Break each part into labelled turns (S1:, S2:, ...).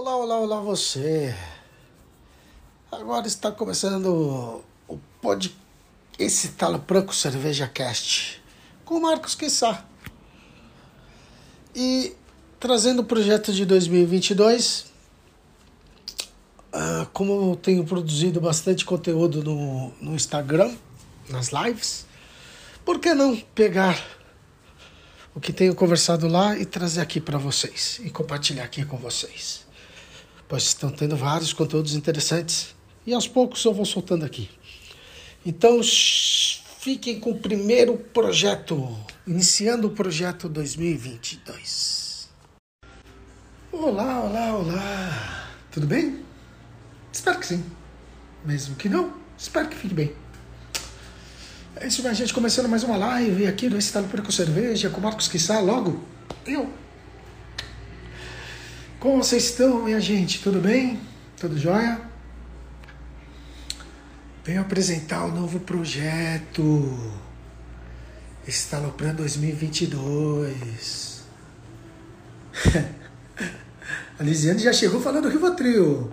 S1: Olá, olá, olá você. Agora está começando o pod esse Talo Branco Cerveja Cast com o Marcos Quissá. E trazendo o projeto de 2022, uh, como eu tenho produzido bastante conteúdo no, no Instagram, nas lives, por que não pegar o que tenho conversado lá e trazer aqui para vocês e compartilhar aqui com vocês? Pois estão tendo vários conteúdos interessantes e aos poucos eu vou soltando aqui. Então fiquem com o primeiro projeto, iniciando o projeto 2022. Olá, olá, olá. Tudo bem? Espero que sim. Mesmo que não, espero que fique bem. É isso, minha gente. Começando mais uma live aqui do Estado Por com Cerveja, com Marcos Quissá, logo eu. Como vocês estão, minha gente? Tudo bem? Tudo jóia? Venho apresentar o um novo projeto. Estalopran 2022. A Lisiane já chegou falando Rivotril.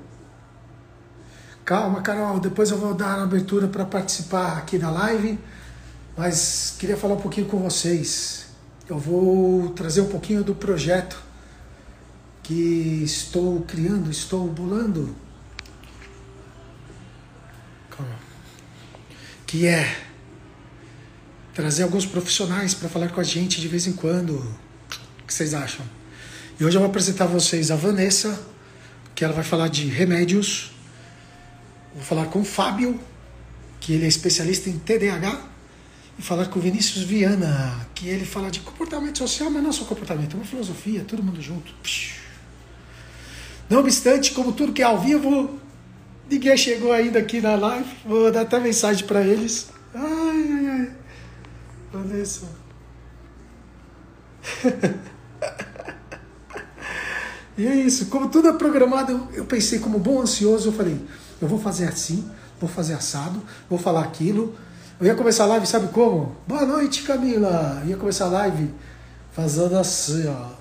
S1: Calma, Carol, depois eu vou dar a abertura para participar aqui da live, mas queria falar um pouquinho com vocês. Eu vou trazer um pouquinho do projeto que estou criando, estou. Calma. Que é trazer alguns profissionais para falar com a gente de vez em quando. O que vocês acham? E hoje eu vou apresentar a vocês a Vanessa, que ela vai falar de remédios Vou falar com o Fábio, que ele é especialista em TDAH, e falar com o Vinícius Viana, que ele fala de comportamento social, mas não só comportamento, é uma filosofia, todo mundo junto. Não obstante, como tudo que é ao vivo, ninguém chegou ainda aqui na live, vou dar até mensagem para eles. Ai, ai, ai. Vanessa. e é isso, como tudo é programado, eu pensei como bom ansioso, eu falei, eu vou fazer assim, vou fazer assado, vou falar aquilo. Eu ia começar a live, sabe como? Boa noite, Camila! Eu ia começar a live fazendo assim, ó.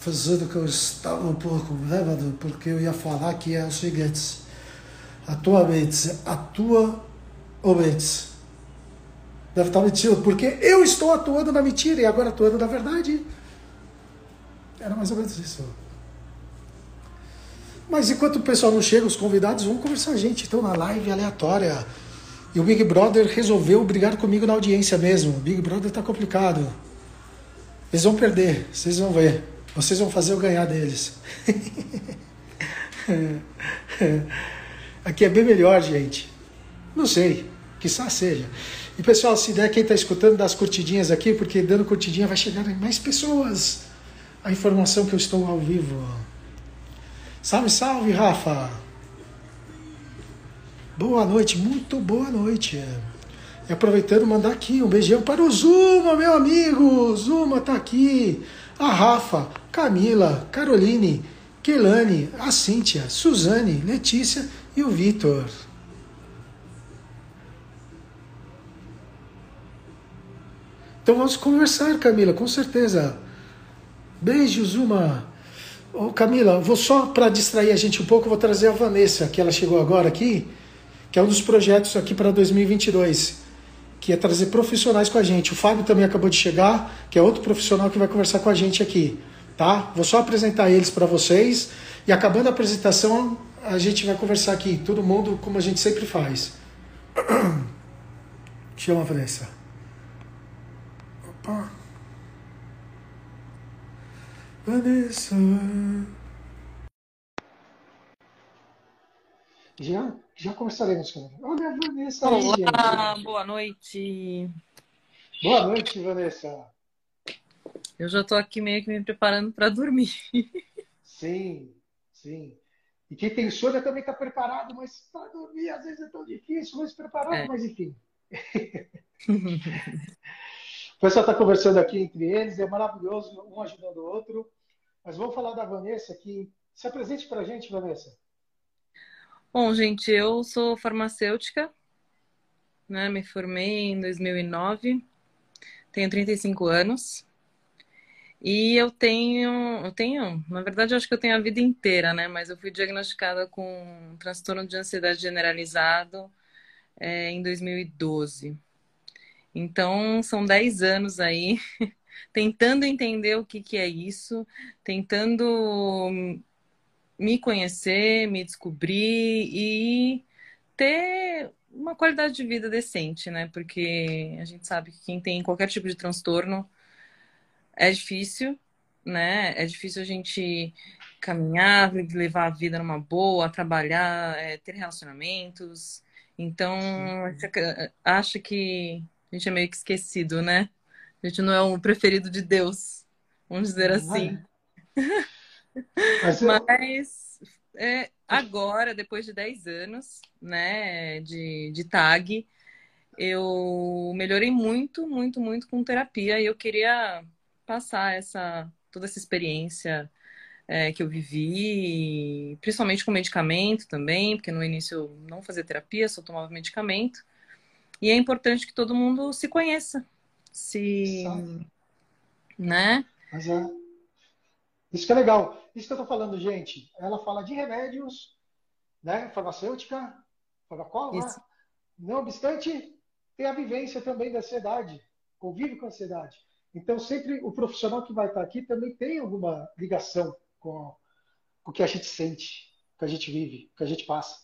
S1: Fazendo que eu estava um pouco bêbado, porque eu ia falar que é o seguinte. Atualmente, atualmente. Deve estar mentindo, porque eu estou atuando na mentira e agora atuando na verdade. Era mais ou menos isso. Mas enquanto o pessoal não chega, os convidados vão conversar a gente. Então, na live aleatória. E o Big Brother resolveu brigar comigo na audiência mesmo. O Big Brother tá complicado. Eles vão perder, vocês vão ver. Vocês vão fazer eu ganhar deles. Aqui é bem melhor, gente. Não sei, quizá seja. E pessoal, se der quem está escutando, dá as curtidinhas aqui, porque dando curtidinha vai chegar em mais pessoas a informação que eu estou ao vivo. Salve, salve, Rafa! Boa noite, muito boa noite. E aproveitando, mandar aqui um beijão para o Zuma, meu amigo! Zuma tá aqui. A Rafa, Camila, Caroline, Kelane, a Cíntia, Suzane, Letícia e o Vitor. Então vamos conversar, Camila, com certeza. Beijo, Zuma. Ô, Camila, vou só para distrair a gente um pouco, vou trazer a Vanessa, que ela chegou agora aqui, que é um dos projetos aqui para 2022, que é trazer profissionais com a gente. O Fábio também acabou de chegar, que é outro profissional que vai conversar com a gente aqui, tá? Vou só apresentar eles para vocês e acabando a apresentação, a gente vai conversar aqui, todo mundo como a gente sempre faz. Chama a Vanessa. Opa. Vanessa. Já, já começaremos com Olha a Vanessa.
S2: Olá, aí, boa noite.
S1: Boa noite, Vanessa.
S2: Eu já estou aqui meio que me preparando para dormir.
S1: Sim, sim. E quem tem sono também está preparado, mas para dormir às vezes é tão difícil, mas preparado, é. mas enfim. o pessoal está conversando aqui entre eles, é maravilhoso, um ajudando o outro. Mas vamos falar da Vanessa aqui. Se apresente para a gente, Vanessa.
S2: Bom, gente, eu sou farmacêutica, né? Me formei em 2009, tenho 35 anos E eu tenho, eu tenho, na verdade, eu acho que eu tenho a vida inteira, né? Mas eu fui diagnosticada com um transtorno de ansiedade generalizado é, em 2012. Então, são 10 anos aí tentando entender o que, que é isso, tentando me conhecer, me descobrir e ter uma qualidade de vida decente, né? Porque a gente sabe que quem tem qualquer tipo de transtorno é difícil, né? É difícil a gente caminhar, levar a vida numa boa, trabalhar, é, ter relacionamentos. Então, acho que a gente é meio que esquecido, né? A gente não é o preferido de Deus, vamos dizer assim. Mas. Mas é, agora, depois de 10 anos né, de, de tag, eu melhorei muito, muito, muito com terapia e eu queria passar essa toda essa experiência é, que eu vivi, principalmente com medicamento também, porque no início eu não fazia terapia, só tomava medicamento. E é importante que todo mundo se conheça, se, né?
S3: Mas é, isso que é legal. Isso que eu estou falando, gente. Ela fala de remédios, né? Farmacêutica, farmacóloga. Isso. Não obstante, tem a vivência também da ansiedade, convive com a ansiedade. Então, sempre o profissional que vai estar aqui também tem alguma ligação com, o que a gente sente, o que a gente vive, o que a gente passa.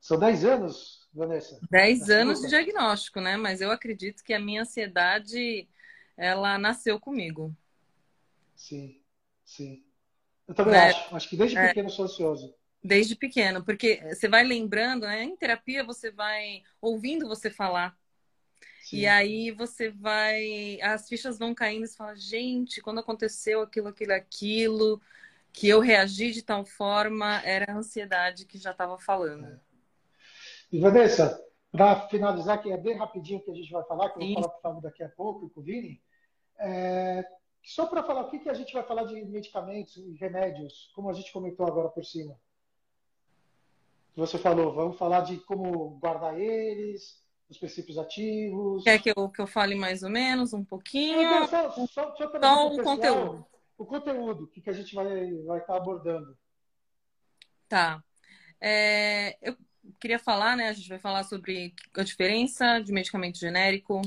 S3: São 10 anos, Vanessa?
S2: 10 anos de diagnóstico, né? Mas eu acredito que a minha ansiedade, ela nasceu comigo.
S3: Sim, sim. Eu também é, acho. Acho que desde é, pequeno sou ansioso.
S2: Desde pequeno, porque você vai lembrando, né? Em terapia você vai ouvindo você falar. Sim. E aí você vai. As fichas vão caindo e você fala, gente, quando aconteceu aquilo, aquilo, aquilo, que eu reagi de tal forma, era a ansiedade que já estava falando. É.
S3: E Vanessa, para finalizar, que é bem rapidinho que a gente vai falar, que eu vou falar com o Fábio daqui a pouco e com o Vini, é, só para falar o que, que a gente vai falar de medicamentos e remédios, como a gente comentou agora por cima. Você falou, vamos falar de como guardar eles, os princípios ativos.
S2: Quer que eu, que eu fale mais ou menos um pouquinho? É, só, só, só, só o pessoal, conteúdo.
S3: O conteúdo, o que, que a gente vai estar vai tá abordando.
S2: Tá. É, eu queria falar, né? A gente vai falar sobre a diferença de medicamento genérico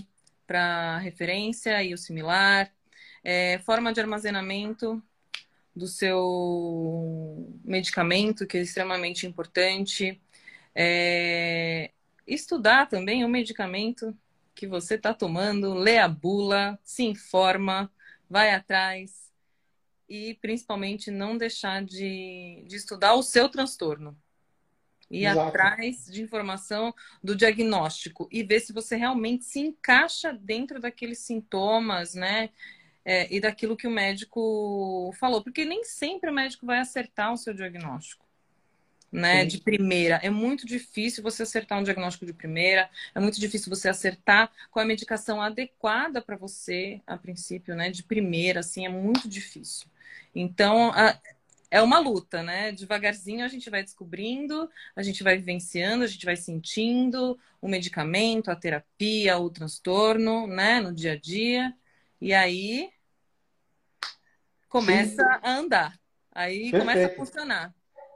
S2: para referência e o similar é, forma de armazenamento do seu medicamento, que é extremamente importante. É, estudar também o medicamento que você está tomando, lê a bula, se informa, vai atrás e principalmente não deixar de, de estudar o seu transtorno. Ir Exato. atrás de informação do diagnóstico e ver se você realmente se encaixa dentro daqueles sintomas, né? é, e daquilo que o médico falou, porque nem sempre o médico vai acertar o seu diagnóstico. Né, Sim. de primeira. É muito difícil você acertar um diagnóstico de primeira, é muito difícil você acertar qual é a medicação adequada para você, a princípio, né, de primeira, assim, é muito difícil. Então, a, é uma luta, né? Devagarzinho a gente vai descobrindo, a gente vai vivenciando, a gente vai sentindo o medicamento, a terapia, o transtorno, né, no dia a dia. E aí começa Sim. a andar. Aí Perfeito. começa a funcionar.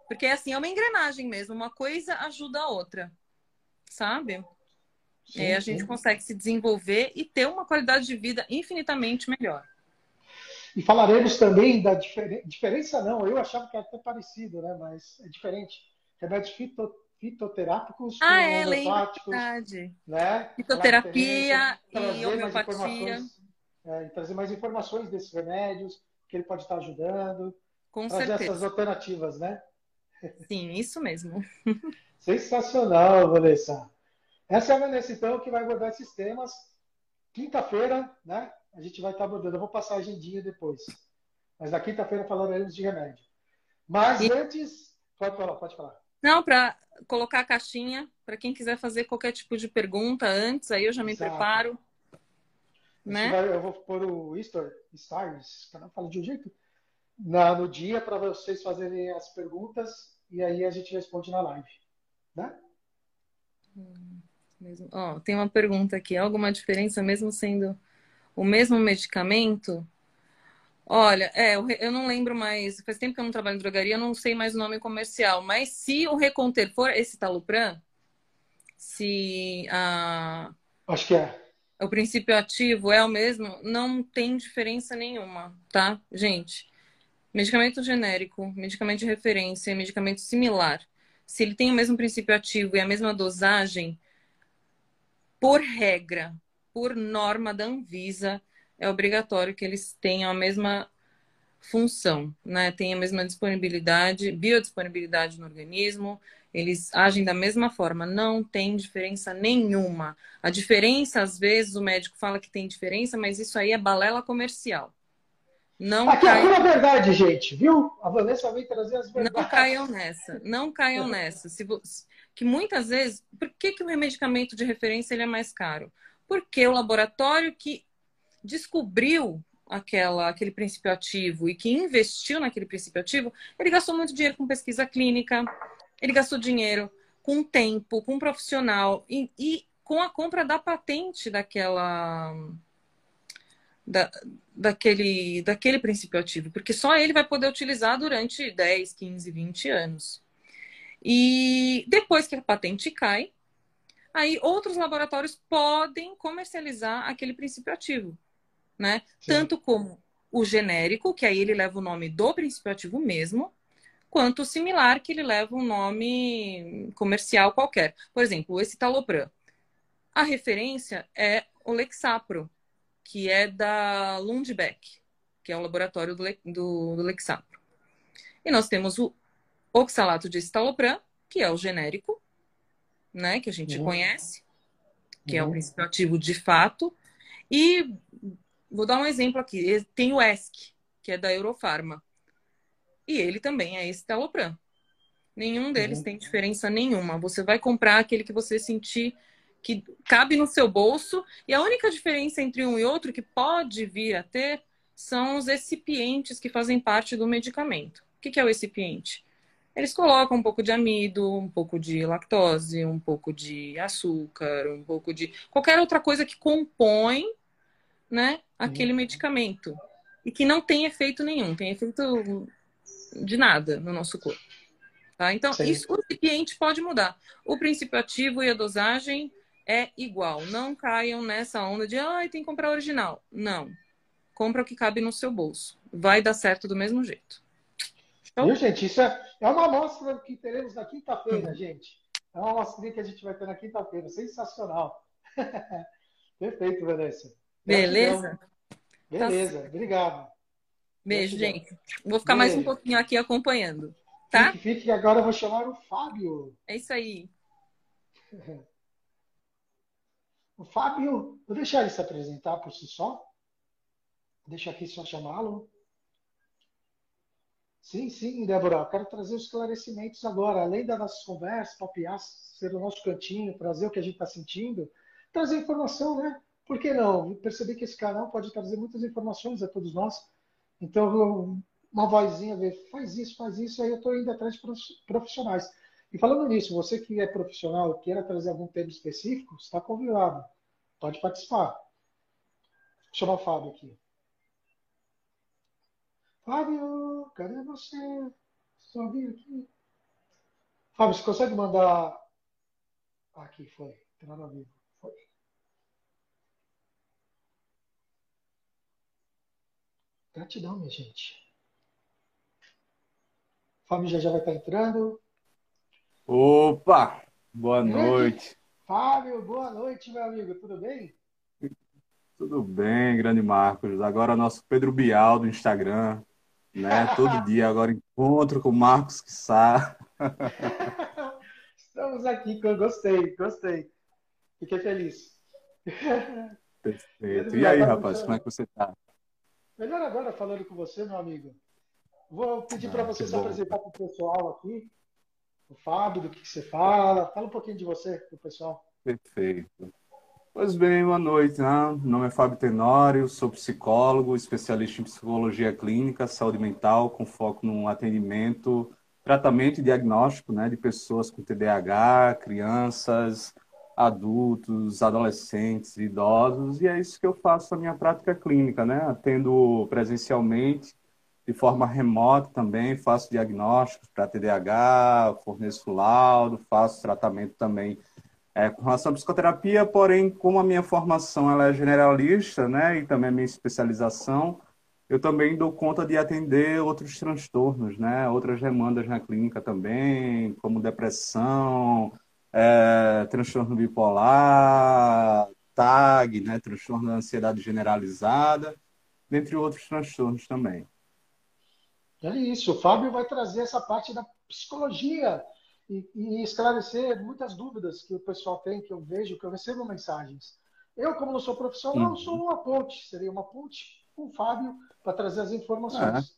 S2: Porque assim, é uma engrenagem mesmo, uma coisa ajuda a outra. Sabe? Sim, é, a gente consegue se desenvolver e ter uma qualidade de vida infinitamente melhor.
S3: E falaremos também da difer... diferença, não, eu achava que era até parecido, né? Mas é diferente. Remédios fito... fitoterápicos
S2: ah, é, homeopáticos. Verdade. Né? Fitoterapia e homeopatia.
S3: É, e trazer mais informações desses remédios, que ele pode estar ajudando.
S2: Com trazer certeza.
S3: essas alternativas, né?
S2: Sim, isso mesmo.
S3: Sensacional, Vanessa. Essa é a Vanessa, então, que vai abordar esses temas. Quinta-feira, né? A gente vai estar abordando. Eu vou passar a agendinha depois. Mas na quinta-feira falaremos de remédio. Mas e... antes. Pode falar, pode falar.
S2: Não, para colocar a caixinha, para quem quiser fazer qualquer tipo de pergunta antes, aí eu já me Exato. preparo né?
S3: Vai, eu vou pôr o Easter, Stars, canal fala de um jeito, na, no dia para vocês fazerem as perguntas e aí a gente responde na live. Né?
S2: Hum, oh, tem uma pergunta aqui. Alguma diferença mesmo sendo o mesmo medicamento? Olha, é, eu não lembro mais, faz tempo que eu não trabalho em drogaria, eu não sei mais o nome comercial, mas se o Reconter for esse Talupran, se a...
S3: Acho que é.
S2: O princípio ativo é o mesmo, não tem diferença nenhuma, tá? Gente, medicamento genérico, medicamento de referência, medicamento similar, se ele tem o mesmo princípio ativo e a mesma dosagem, por regra, por norma da Anvisa, é obrigatório que eles tenham a mesma função, né? Tem a mesma disponibilidade, biodisponibilidade no organismo, eles agem da mesma forma, não tem diferença nenhuma. A diferença, às vezes, o médico fala que tem diferença, mas isso aí é balela comercial.
S3: Não Aqui caiam... é a verdade, gente, viu? A Vanessa vem trazer as verdades.
S2: Não caiam nessa, não caiam nessa. Se Que muitas vezes, por que, que o medicamento de referência ele é mais caro? Porque o laboratório que descobriu aquela, aquele princípio ativo e que investiu naquele princípio ativo, ele gastou muito dinheiro com pesquisa clínica, ele gastou dinheiro com tempo, com um profissional e, e com a compra da patente daquela da, daquele, daquele princípio ativo, porque só ele vai poder utilizar durante 10, 15, 20 anos. E depois que a patente cai, aí outros laboratórios podem comercializar aquele princípio ativo, né? Tanto como o genérico, que aí ele leva o nome do princípio ativo mesmo, quanto o similar, que ele leva um nome comercial qualquer. Por exemplo, o escitalopram. A referência é o Lexapro, que é da Lundbeck, que é o laboratório do, do, do Lexapro. E nós temos o oxalato de estalopram, que é o genérico, né, que a gente uhum. conhece, que uhum. é o princípio ativo de fato. E vou dar um exemplo aqui. Tem o ESC, que é da Eurofarma. E ele também é estalopram. Nenhum deles uhum. tem diferença nenhuma. Você vai comprar aquele que você sentir que cabe no seu bolso, e a única diferença entre um e outro que pode vir a ter são os recipientes que fazem parte do medicamento. O que é o recipiente? Eles colocam um pouco de amido, um pouco de lactose, um pouco de açúcar, um pouco de qualquer outra coisa que compõe né, aquele uhum. medicamento. E que não tem efeito nenhum, tem efeito de nada no nosso corpo. Tá? Então, isso, o recipiente pode mudar. O princípio ativo e a dosagem é igual. Não caiam nessa onda de, ai, ah, tem que comprar original. Não. Compra o que cabe no seu bolso. Vai dar certo do mesmo jeito.
S3: Então... Viu, gente? Isso é, é uma amostra que teremos na quinta-feira, gente. É uma amostra que a gente vai ter na quinta-feira. Sensacional. Perfeito, Vanessa.
S2: Beleza?
S3: Beleza, tá obrigado.
S2: Beijo, gente. Vou ficar Beijo. mais um pouquinho aqui acompanhando. Tá?
S3: Fique, fique, agora eu vou chamar o Fábio.
S2: É isso aí.
S3: O Fábio, vou deixar ele se apresentar por si só. Deixa aqui só chamá-lo. Sim, sim, Débora, quero trazer os esclarecimentos agora, além das nossas conversas, papiar, ser o nosso cantinho, trazer o que a gente está sentindo, trazer informação, né? Por que não? Percebi que esse canal pode trazer muitas informações a todos nós. Então, uma vozinha ver, faz isso, faz isso, aí eu estou indo atrás de profissionais. E falando nisso, você que é profissional e queira trazer algum tema específico, está convidado. Pode participar. Vou chamar o Fábio aqui. Fábio, cadê você? Vir aqui. Fábio, você consegue mandar. Aqui foi. Entrando ao vivo. Foi. Gratidão, minha gente. Fábio já já vai estar entrando.
S4: Opa, boa noite.
S3: Fábio, boa noite, meu amigo, tudo bem?
S4: Tudo bem, grande Marcos. Agora nosso Pedro Bial do Instagram, né? Todo dia agora encontro com o Marcos Quissá.
S3: Estamos aqui, gostei, gostei. Fiquei feliz.
S4: Perfeito. E aí, rapaz, como é que você está?
S3: Melhor agora falando com você, meu amigo. Vou pedir ah, para você se bom. apresentar para o pessoal aqui o Fábio, do que, que você fala. Fala um pouquinho de você para pessoal.
S4: Perfeito. Pois bem, boa noite. Né? Meu nome é Fábio Tenório, sou psicólogo, especialista em psicologia clínica, saúde mental, com foco no atendimento, tratamento e diagnóstico né, de pessoas com TDAH, crianças, adultos, adolescentes, idosos, e é isso que eu faço na minha prática clínica, né? Atendo presencialmente, de forma remota também, faço diagnósticos para TDAH, forneço laudo, faço tratamento também é, com relação à psicoterapia, porém, como a minha formação ela é generalista, né, e também a minha especialização, eu também dou conta de atender outros transtornos, né, outras demandas na clínica também, como depressão, é, transtorno bipolar, TAG, né, transtorno da ansiedade generalizada, dentre outros transtornos também.
S3: É isso, o Fábio vai trazer essa parte da psicologia e, e, esclarecer muitas dúvidas que o pessoal tem, que eu vejo, que eu recebo mensagens. Eu, como não sou profissional, uhum. sou uma ponte, seria uma ponte com o Fábio para trazer as informações.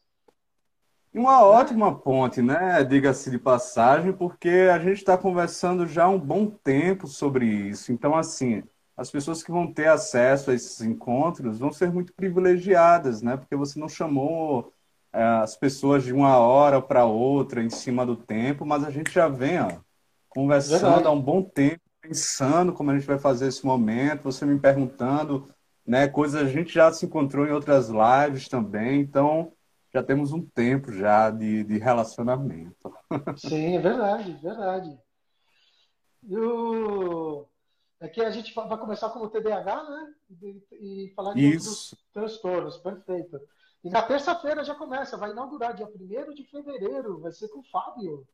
S3: É.
S4: Uma ótima ponte, né? Diga-se de passagem, porque a gente está conversando já há um bom tempo sobre isso. Então, assim, as pessoas que vão ter acesso a esses encontros vão ser muito privilegiadas, né? Porque você não chamou as pessoas de uma hora para outra em cima do tempo, mas a gente já vem, ó, conversando Verdade. há um bom tempo, pensando como a gente vai fazer esse momento, você me perguntando, né? Coisas a gente já se encontrou em outras lives também, então já temos um tempo já de, de relacionamento.
S3: Sim, é verdade, verdade. E o... É a gente vai começar com o TDAH, né? E, e falar de Isso. outros transtornos, perfeito. E na terça-feira já começa, vai inaugurar dia 1 de fevereiro, vai ser com o Fábio.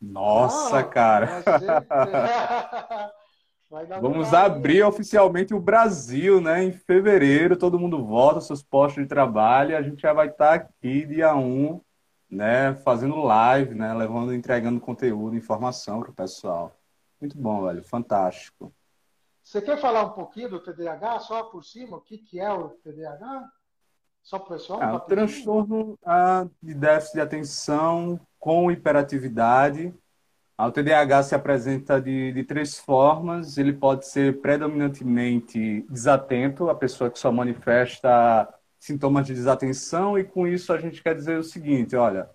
S4: Nossa, ah, cara! Ser... Vamos abrir oficialmente o Brasil, né? Em fevereiro, todo mundo volta seus postos de trabalho e a gente já vai estar aqui dia 1, né? Fazendo live, né? Levando, entregando conteúdo, informação para o pessoal. Muito bom, velho. Fantástico.
S3: Você quer falar um pouquinho do TDAH, só por cima? O que, que é o TDAH? Só para o pessoal? É,
S4: o transtorno ah, de déficit de atenção com hiperatividade o TDAH se apresenta de, de três formas. Ele pode ser predominantemente desatento, a pessoa que só manifesta sintomas de desatenção, e com isso a gente quer dizer o seguinte: olha,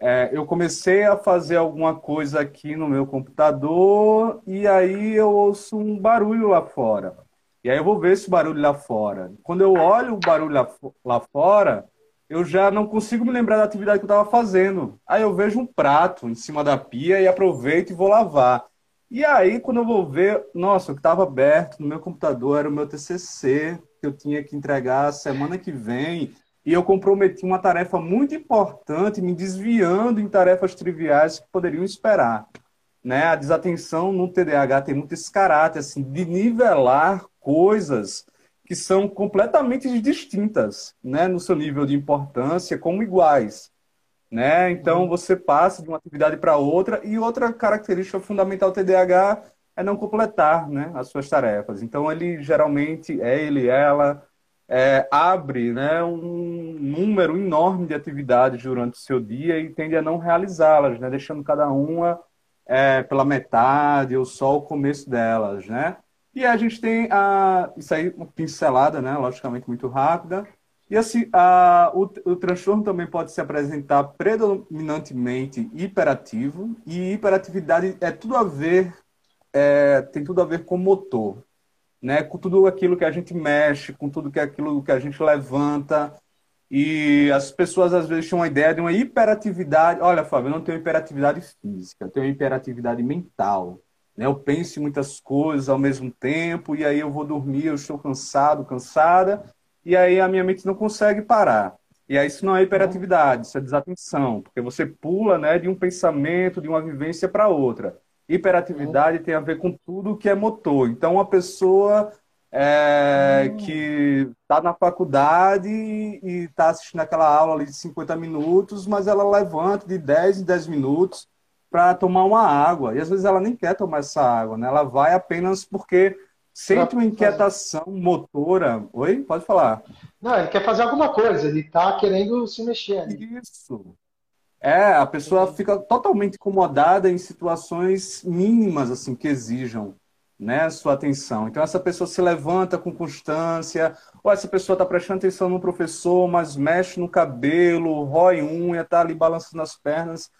S4: é, eu comecei a fazer alguma coisa aqui no meu computador e aí eu ouço um barulho lá fora. E aí eu vou ver esse barulho lá fora. Quando eu olho o barulho lá, lá fora, eu já não consigo me lembrar da atividade que eu estava fazendo. Aí eu vejo um prato em cima da pia e aproveito e vou lavar. E aí, quando eu vou ver, nossa, o que estava aberto no meu computador era o meu TCC, que eu tinha que entregar semana que vem. E eu comprometi uma tarefa muito importante, me desviando em tarefas triviais que poderiam esperar. Né? A desatenção no TDAH tem muito esse caráter assim, de nivelar coisas que são completamente distintas, né, no seu nível de importância, como iguais, né? Então uhum. você passa de uma atividade para outra e outra característica fundamental do TDAH é não completar, né, as suas tarefas. Então ele geralmente é ele, ela é, abre, né, um número enorme de atividades durante o seu dia e tende a não realizá-las, né, deixando cada uma é, pela metade ou só o começo delas, né? E a gente tem a, isso aí, uma pincelada, né? Logicamente muito rápida. E assim, a, o, o transtorno também pode se apresentar predominantemente hiperativo, e hiperatividade é tudo a ver, é, tem tudo a ver com motor, né? Com tudo aquilo que a gente mexe, com tudo que aquilo que a gente levanta. E as pessoas às vezes têm uma ideia de uma hiperatividade. Olha, Fábio, eu não tenho hiperatividade física, eu tenho hiperatividade mental. Né? Eu penso em muitas coisas ao mesmo tempo, e aí eu vou dormir, eu estou cansado, cansada, e aí a minha mente não consegue parar. E aí isso não é hiperatividade, isso é desatenção, porque você pula né, de um pensamento, de uma vivência para outra. Hiperatividade tem a ver com tudo que é motor. Então, uma pessoa é, que está na faculdade e está assistindo aquela aula ali de 50 minutos, mas ela levanta de 10 em 10 minutos para tomar uma água. E às vezes ela nem quer tomar essa água, né? Ela vai apenas porque sente uma inquietação motora. Oi? Pode falar.
S3: Não, ele quer fazer alguma coisa, ele está querendo se mexer.
S4: Ali. Isso. É, a pessoa fica totalmente incomodada em situações mínimas, assim, que exijam né, sua atenção. Então, essa pessoa se levanta com constância, ou essa pessoa está prestando atenção no professor, mas mexe no cabelo, rói unha, está ali balançando as pernas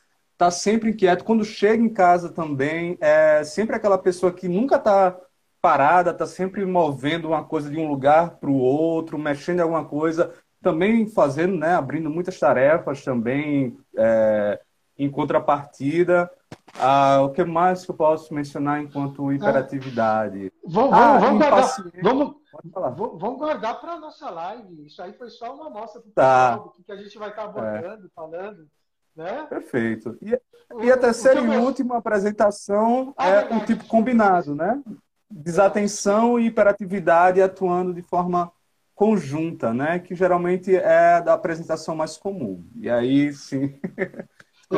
S4: tá sempre inquieto. Quando chega em casa também, é sempre aquela pessoa que nunca está parada, está sempre movendo uma coisa de um lugar para o outro, mexendo em alguma coisa, também fazendo, né, abrindo muitas tarefas também é, em contrapartida. Ah, o que mais que eu posso mencionar enquanto hiperatividade?
S3: Vamos, ah, vamos, guardar, vamos, vamos guardar para a nossa live. Isso aí foi só uma amostra para
S4: tá.
S3: do que a gente vai estar tá abordando, é. falando. Né?
S4: Perfeito. E, e a terceira e última apresentação ah, é o tipo combinado, né? Desatenção e hiperatividade atuando de forma conjunta, né? Que geralmente é da apresentação mais comum. E aí, sim.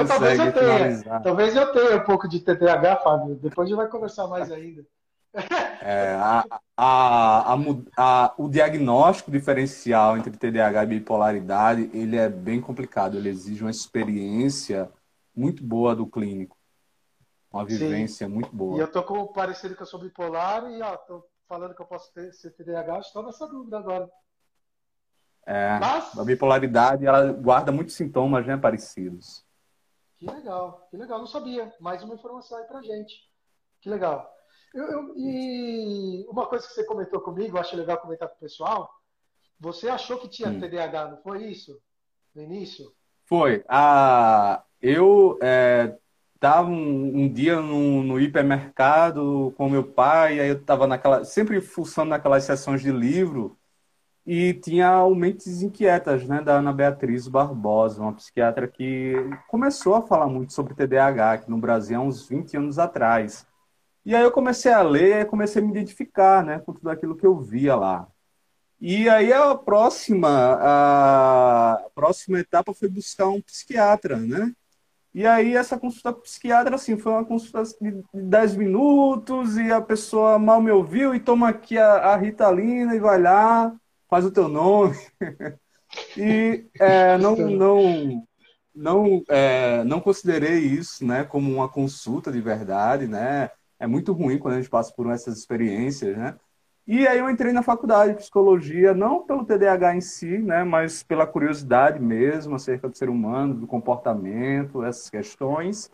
S3: Talvez eu tenha. Talvez eu tenha um pouco de TDAH, Fábio. Depois a gente vai conversar mais ainda.
S4: É, a, a, a, o diagnóstico diferencial entre TDAH e bipolaridade ele é bem complicado. Ele exige uma experiência muito boa do clínico, uma vivência Sim. muito boa.
S3: E eu tô com parecido que eu sou bipolar e ó, tô falando que eu posso ter, ser TDAH, estou nessa dúvida agora.
S4: É, Mas... a bipolaridade ela guarda muitos sintomas né, parecidos.
S3: Que legal, que legal, não sabia. Mais uma informação aí pra gente. Que legal. Eu, eu, e uma coisa que você comentou comigo, eu acho legal comentar com o pessoal. Você achou que tinha hum. TDAH, não foi isso? No início?
S4: Foi. Ah, eu estava é, um, um, dia no, no, hipermercado com meu pai, aí eu estava naquela, sempre fuçando naquelas sessões de livro, e tinha o Mentes Inquietas, né, da Ana Beatriz Barbosa, uma psiquiatra que começou a falar muito sobre TDAH aqui no Brasil há uns 20 anos atrás. E aí eu comecei a ler, comecei a me identificar, né, com tudo aquilo que eu via lá. E aí a próxima, a próxima etapa foi buscar um psiquiatra, né? E aí essa consulta psiquiatra, assim, foi uma consulta de 10 minutos e a pessoa mal me ouviu e toma aqui a, a Ritalina e vai lá, faz o teu nome. e é, não, não, não, é, não considerei isso, né, como uma consulta de verdade, né? É muito ruim quando a gente passa por essas experiências, né? E aí eu entrei na faculdade de psicologia, não pelo TDAH em si, né, mas pela curiosidade mesmo acerca do ser humano, do comportamento, essas questões.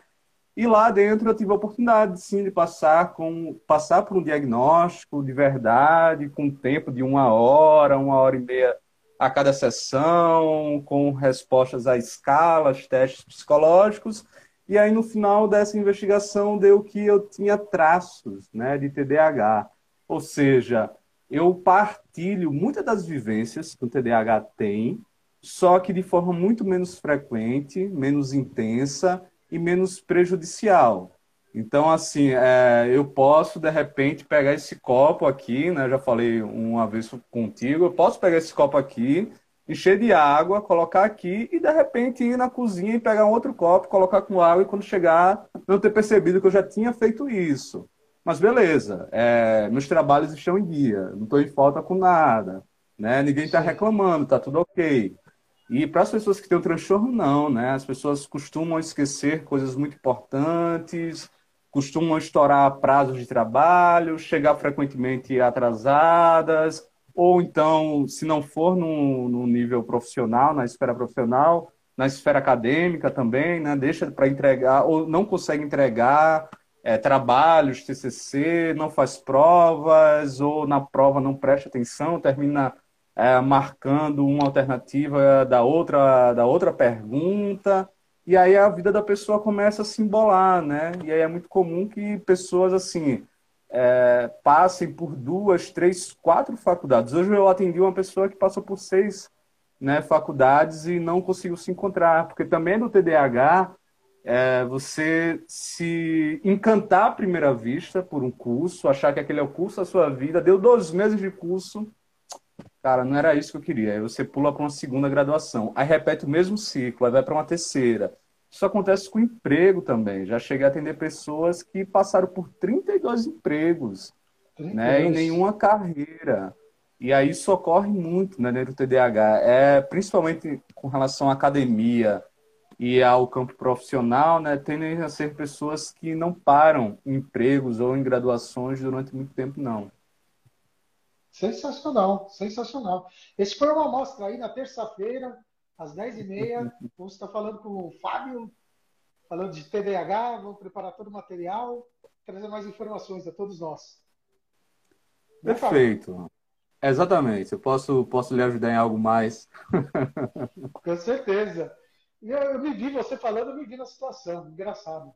S4: E lá dentro eu tive a oportunidade, sim, de passar com passar por um diagnóstico de verdade, com tempo de uma hora, uma hora e meia a cada sessão, com respostas a escalas, testes psicológicos e aí, no final dessa investigação, deu que eu tinha traços né, de TDAH. Ou seja, eu partilho muitas das vivências que o TDAH tem, só que de forma muito menos frequente, menos intensa e menos prejudicial. Então, assim, é, eu posso, de repente, pegar esse copo aqui, né? Já falei uma vez contigo, eu posso pegar esse copo aqui encher de água, colocar aqui e de repente ir na cozinha e pegar um outro copo, colocar com água e quando chegar não ter percebido que eu já tinha feito isso. Mas beleza, é, meus trabalhos estão em dia, não estou em falta com nada, né? Ninguém está reclamando, está tudo ok. E para as pessoas que têm um transtorno, não, né? As pessoas costumam esquecer coisas muito importantes, costumam estourar prazos de trabalho, chegar frequentemente atrasadas, ou então, se não for no, no nível profissional, na esfera profissional, na esfera acadêmica também, né? deixa para entregar, ou não consegue entregar é, trabalhos, TCC, não faz provas, ou na prova não presta atenção, termina é, marcando uma alternativa da outra, da outra pergunta, e aí a vida da pessoa começa a se embolar, né? E aí é muito comum que pessoas assim é, passem por duas, três, quatro faculdades. Hoje eu atendi uma pessoa que passou por seis né, faculdades e não conseguiu se encontrar, porque também no TDAH é, você se encantar à primeira vista por um curso, achar que aquele é o curso da sua vida, deu dois meses de curso, cara, não era isso que eu queria. Aí você pula para uma segunda graduação, aí repete o mesmo ciclo, aí vai para uma terceira, isso acontece com emprego também. Já cheguei a atender pessoas que passaram por 32 empregos, 32. né, em nenhuma carreira. E aí isso ocorre muito né, dentro do TDAH, é, principalmente com relação à academia e ao campo profissional, né, tendem a ser pessoas que não param em empregos ou em graduações durante muito tempo, não.
S3: Sensacional, sensacional. Esse foi uma amostra aí na terça-feira, às 10h30. Você está falando com o Fábio falando de TDAH, vamos preparar todo o material, trazer mais informações a todos nós.
S4: Perfeito. Exatamente. Eu posso, posso lhe ajudar em algo mais.
S3: Com certeza. Eu, eu me vi, você falando, eu me vi na situação. Engraçado.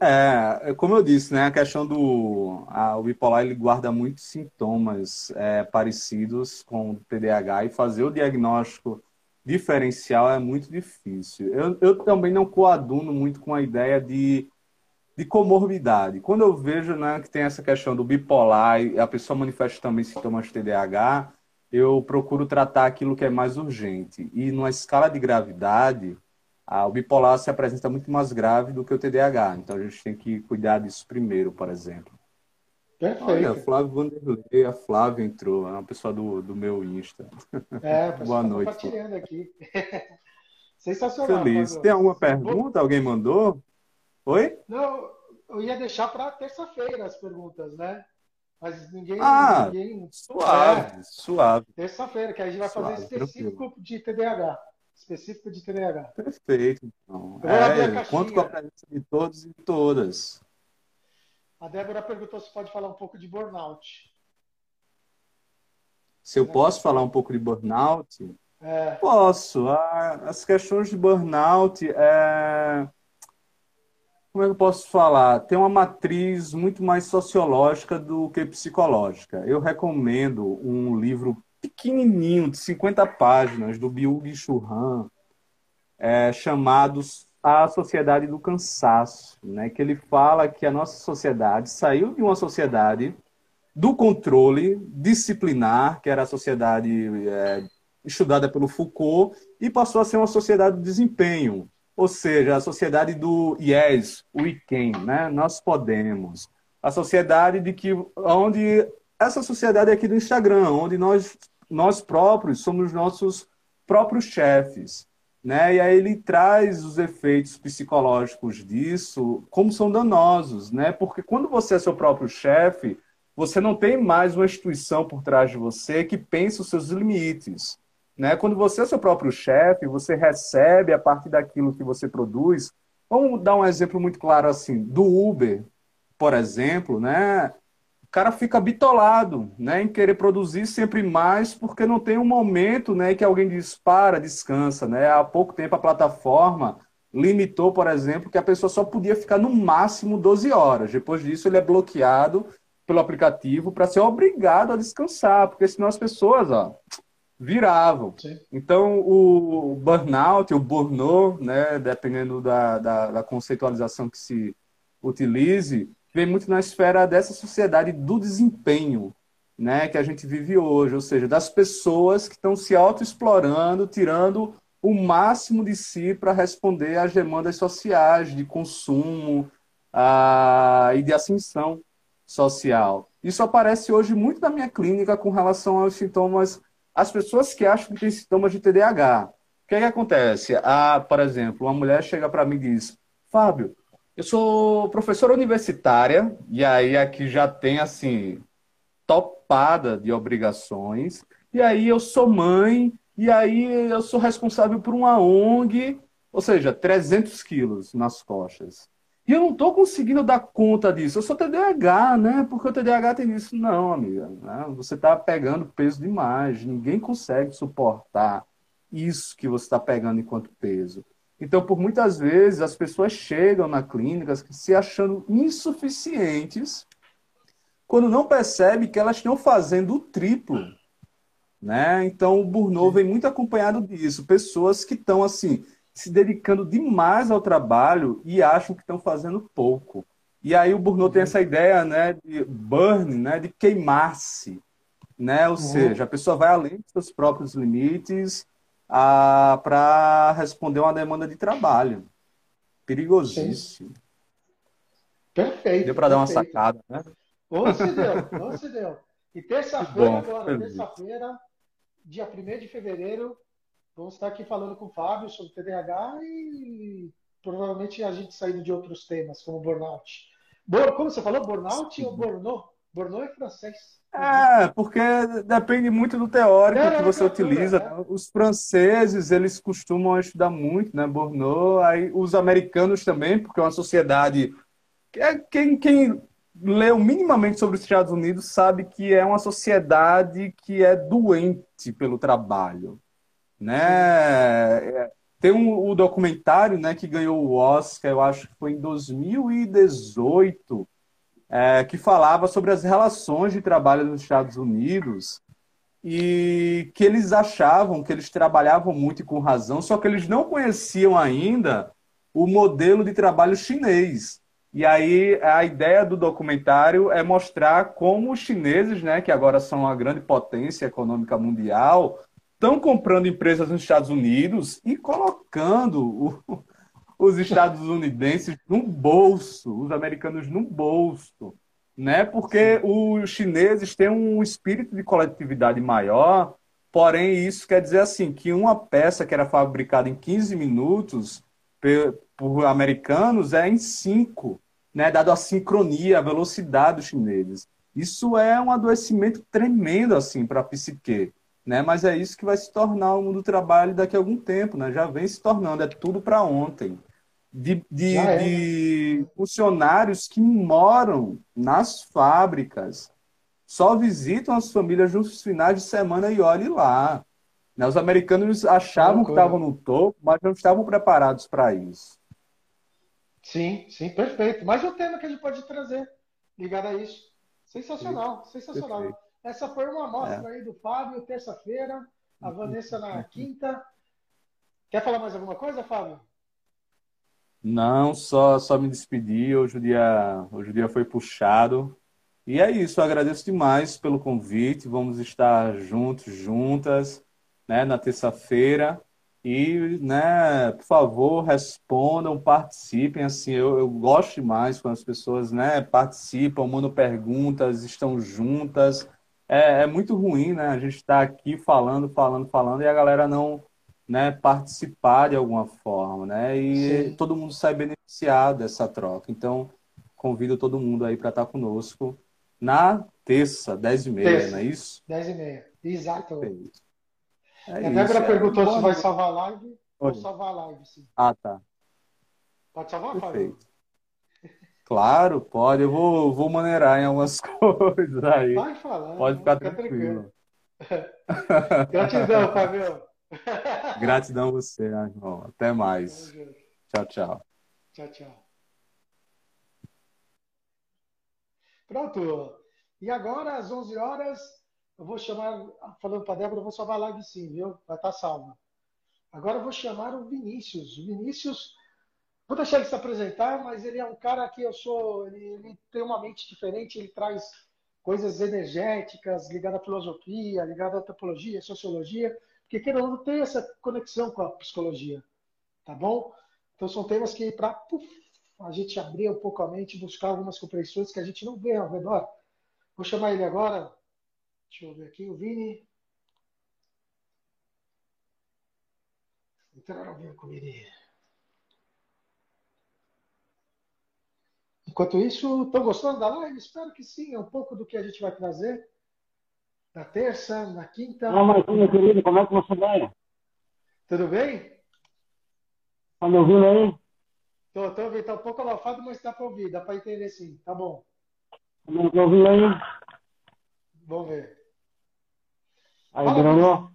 S4: É, é, como eu disse, né, a questão do a, o bipolar ele guarda muitos sintomas é, parecidos com o TDAH e fazer o diagnóstico diferencial é muito difícil. Eu, eu também não coaduno muito com a ideia de, de comorbidade. Quando eu vejo né, que tem essa questão do bipolar e a pessoa manifesta também sintomas de TDAH, eu procuro tratar aquilo que é mais urgente. E numa escala de gravidade, a, o bipolar se apresenta muito mais grave do que o TDAH. Então a gente tem que cuidar disso primeiro, por exemplo.
S3: Perfeito.
S4: Olha, Flávio Vanderlei, a Flávia entrou, é uma pessoa do, do meu Insta.
S3: É, Boa tá noite. compartilhando aqui. Sensacional.
S4: Feliz. Tem alguma pergunta? Alguém mandou? Oi?
S3: Não, eu ia deixar para terça-feira as perguntas, né? Mas ninguém.
S4: Ah,
S3: ninguém...
S4: suave, é, suave.
S3: Terça-feira, que a gente vai suave, fazer específico tranquilo. de TDAH específica de TDAH.
S4: Perfeito. Então. É, conto com a presença de todos e todas.
S3: A Débora perguntou se pode falar um pouco de burnout.
S4: Se eu posso falar um pouco de burnout?
S3: É.
S4: Posso. As questões de burnout, é... como é que eu posso falar? Tem uma matriz muito mais sociológica do que psicológica. Eu recomendo um livro pequenininho, de 50 páginas, do Byung Chul é, chamado A Sociedade do Cansaço, né? que ele fala que a nossa sociedade saiu de uma sociedade do controle disciplinar, que era a sociedade é, estudada pelo Foucault, e passou a ser uma sociedade do desempenho, ou seja, a sociedade do yes, we can, né? nós podemos. A sociedade de que onde essa sociedade aqui do Instagram, onde nós, nós próprios somos nossos próprios chefes. Né? E aí ele traz os efeitos psicológicos disso, como são danosos, né? Porque quando você é seu próprio chefe, você não tem mais uma instituição por trás de você que pensa os seus limites, né? Quando você é seu próprio chefe, você recebe a partir daquilo que você produz. Vamos dar um exemplo muito claro assim, do Uber, por exemplo, né? O cara fica bitolado, né, em querer produzir sempre mais, porque não tem um momento, né, que alguém diz para, descansa, né? Há pouco tempo a plataforma limitou, por exemplo, que a pessoa só podia ficar no máximo 12 horas. Depois disso ele é bloqueado pelo aplicativo para ser obrigado a descansar, porque senão as pessoas, ó, viravam. Sim. Então, o burnout, o burnout, né, dependendo da, da, da conceitualização que se utilize, vem muito na esfera dessa sociedade do desempenho, né, que a gente vive hoje, ou seja, das pessoas que estão se autoexplorando, tirando o máximo de si para responder às demandas sociais de consumo uh, e de ascensão social. Isso aparece hoje muito na minha clínica com relação aos sintomas, as pessoas que acham que têm sintomas de TDAH. O que, é que acontece? Ah, por exemplo, uma mulher chega para mim e diz: Fábio, eu sou professora universitária, e aí aqui já tem, assim, topada de obrigações. E aí eu sou mãe, e aí eu sou responsável por uma ONG, ou seja, 300 quilos nas costas. E eu não estou conseguindo dar conta disso. Eu sou TDAH, né? Porque o TDAH tem isso. Não, amiga. Né? Você está pegando peso demais. Ninguém consegue suportar isso que você está pegando enquanto peso. Então, por muitas vezes, as pessoas chegam na clínica se achando insuficientes quando não percebem que elas estão fazendo o triplo. Né? Então, o burnout vem muito acompanhado disso. Pessoas que estão, assim, se dedicando demais ao trabalho e acham que estão fazendo pouco. E aí o burnout tem essa ideia né, de burn, né, de queimar-se. Né? Ou uhum. seja, a pessoa vai além dos seus próprios limites, para responder uma demanda de trabalho. Perigosíssimo. Sim.
S3: Perfeito.
S4: Deu para dar uma sacada, né?
S3: Ou se deu, ou se deu. E terça-feira, agora, terça-feira, dia 1 de fevereiro, vamos estar aqui falando com o Fábio sobre TDAH e provavelmente a gente saindo de outros temas, como burnout. Como você falou, burnout Sim. ou burnout? Burnout é francês.
S4: É, porque depende muito do teórico não, que você utiliza. Né? Os franceses, eles costumam estudar muito, né? Bourdieu, aí os americanos também, porque é uma sociedade... É, quem, quem leu minimamente sobre os Estados Unidos sabe que é uma sociedade que é doente pelo trabalho, né? É, tem um, o documentário, né, que ganhou o Oscar, eu acho que foi em 2018, é, que falava sobre as relações de trabalho nos Estados Unidos e que eles achavam que eles trabalhavam muito e com razão, só que eles não conheciam ainda o modelo de trabalho chinês. E aí a ideia do documentário é mostrar como os chineses, né, que agora são uma grande potência econômica mundial, estão comprando empresas nos Estados Unidos e colocando o, os estadunidenses no bolso, os americanos no bolso, né? Porque os chineses têm um espírito de coletividade maior, porém isso quer dizer assim que uma peça que era fabricada em 15 minutos por americanos é em cinco, né? Dado a sincronia, a velocidade dos chineses. Isso é um adoecimento tremendo assim para a psique, né? Mas é isso que vai se tornar o mundo do trabalho daqui a algum tempo, né? Já vem se tornando, é tudo para ontem. De, de, é. de funcionários que moram nas fábricas, só visitam as famílias nos finais de semana e olhe lá. Né? Os americanos achavam que estavam no topo, mas não estavam preparados para isso.
S3: Sim, sim, perfeito. Mais um tema que a gente pode trazer ligado a isso. Sensacional, sim, sensacional. Perfeito. Essa foi uma amostra é. aí do Fábio, terça-feira, a Vanessa na quinta. Quer falar mais alguma coisa, Fábio?
S4: Não, só, só me despedir. Hoje o, dia, hoje o dia foi puxado. E é isso, eu agradeço demais pelo convite. Vamos estar juntos, juntas né, na terça-feira. E, né, por favor, respondam, participem. Assim, eu, eu gosto demais quando as pessoas né, participam, mandam perguntas, estão juntas. É, é muito ruim, né? A gente está aqui falando, falando, falando e a galera não né, participar de alguma forma, né? E Sim. todo mundo sai beneficiado dessa troca. Então, convido todo mundo aí para estar conosco na terça, 10h30, não é isso?
S3: 10h30, exato. É a Débora perguntou se vai salvar a live. Vou salvar a live, sim.
S4: Ah, tá.
S3: Pode salvar, Perfeito.
S4: Fábio? Claro, pode. Eu vou, vou maneirar em algumas coisas aí.
S3: Vai falando.
S4: Pode ficar tranquilo.
S3: tranquilo. Gratidão, Fábio.
S4: Gratidão a você, irmão. Até mais. Tchau, tchau.
S3: Tchau, tchau. Pronto. E agora, às 11 horas, eu vou chamar, falando para a Débora, eu vou salvar a live sim, viu? Vai estar tá salva. Agora eu vou chamar o Vinícius. O Vinícius, vou deixar ele se apresentar, mas ele é um cara que eu sou, ele, ele tem uma mente diferente, ele traz coisas energéticas ligadas à filosofia, ligadas à antropologia, sociologia, porque querendo não tem essa conexão com a psicologia, tá bom? Então são temas que para a gente abrir um pouco a mente, buscar algumas compreensões que a gente não vê ao redor. Vou chamar ele agora. Deixa eu ver aqui, o Vini. Entrar ao vivo com o Vini. Enquanto isso, estão gostando da live? Espero que sim, é um pouco do que a gente vai trazer. Na terça, na quinta.
S5: Olá, Marquinhos, querido, como é que você vai?
S3: Tudo bem?
S5: Tá me ouvindo aí?
S3: Tô, tô ouvindo, tá um pouco abafado, mas dá para ouvir, dá para entender sim, tá bom.
S5: Tá me ouvindo aí?
S3: Vamos ver.
S5: Aí, Fala, melhorou?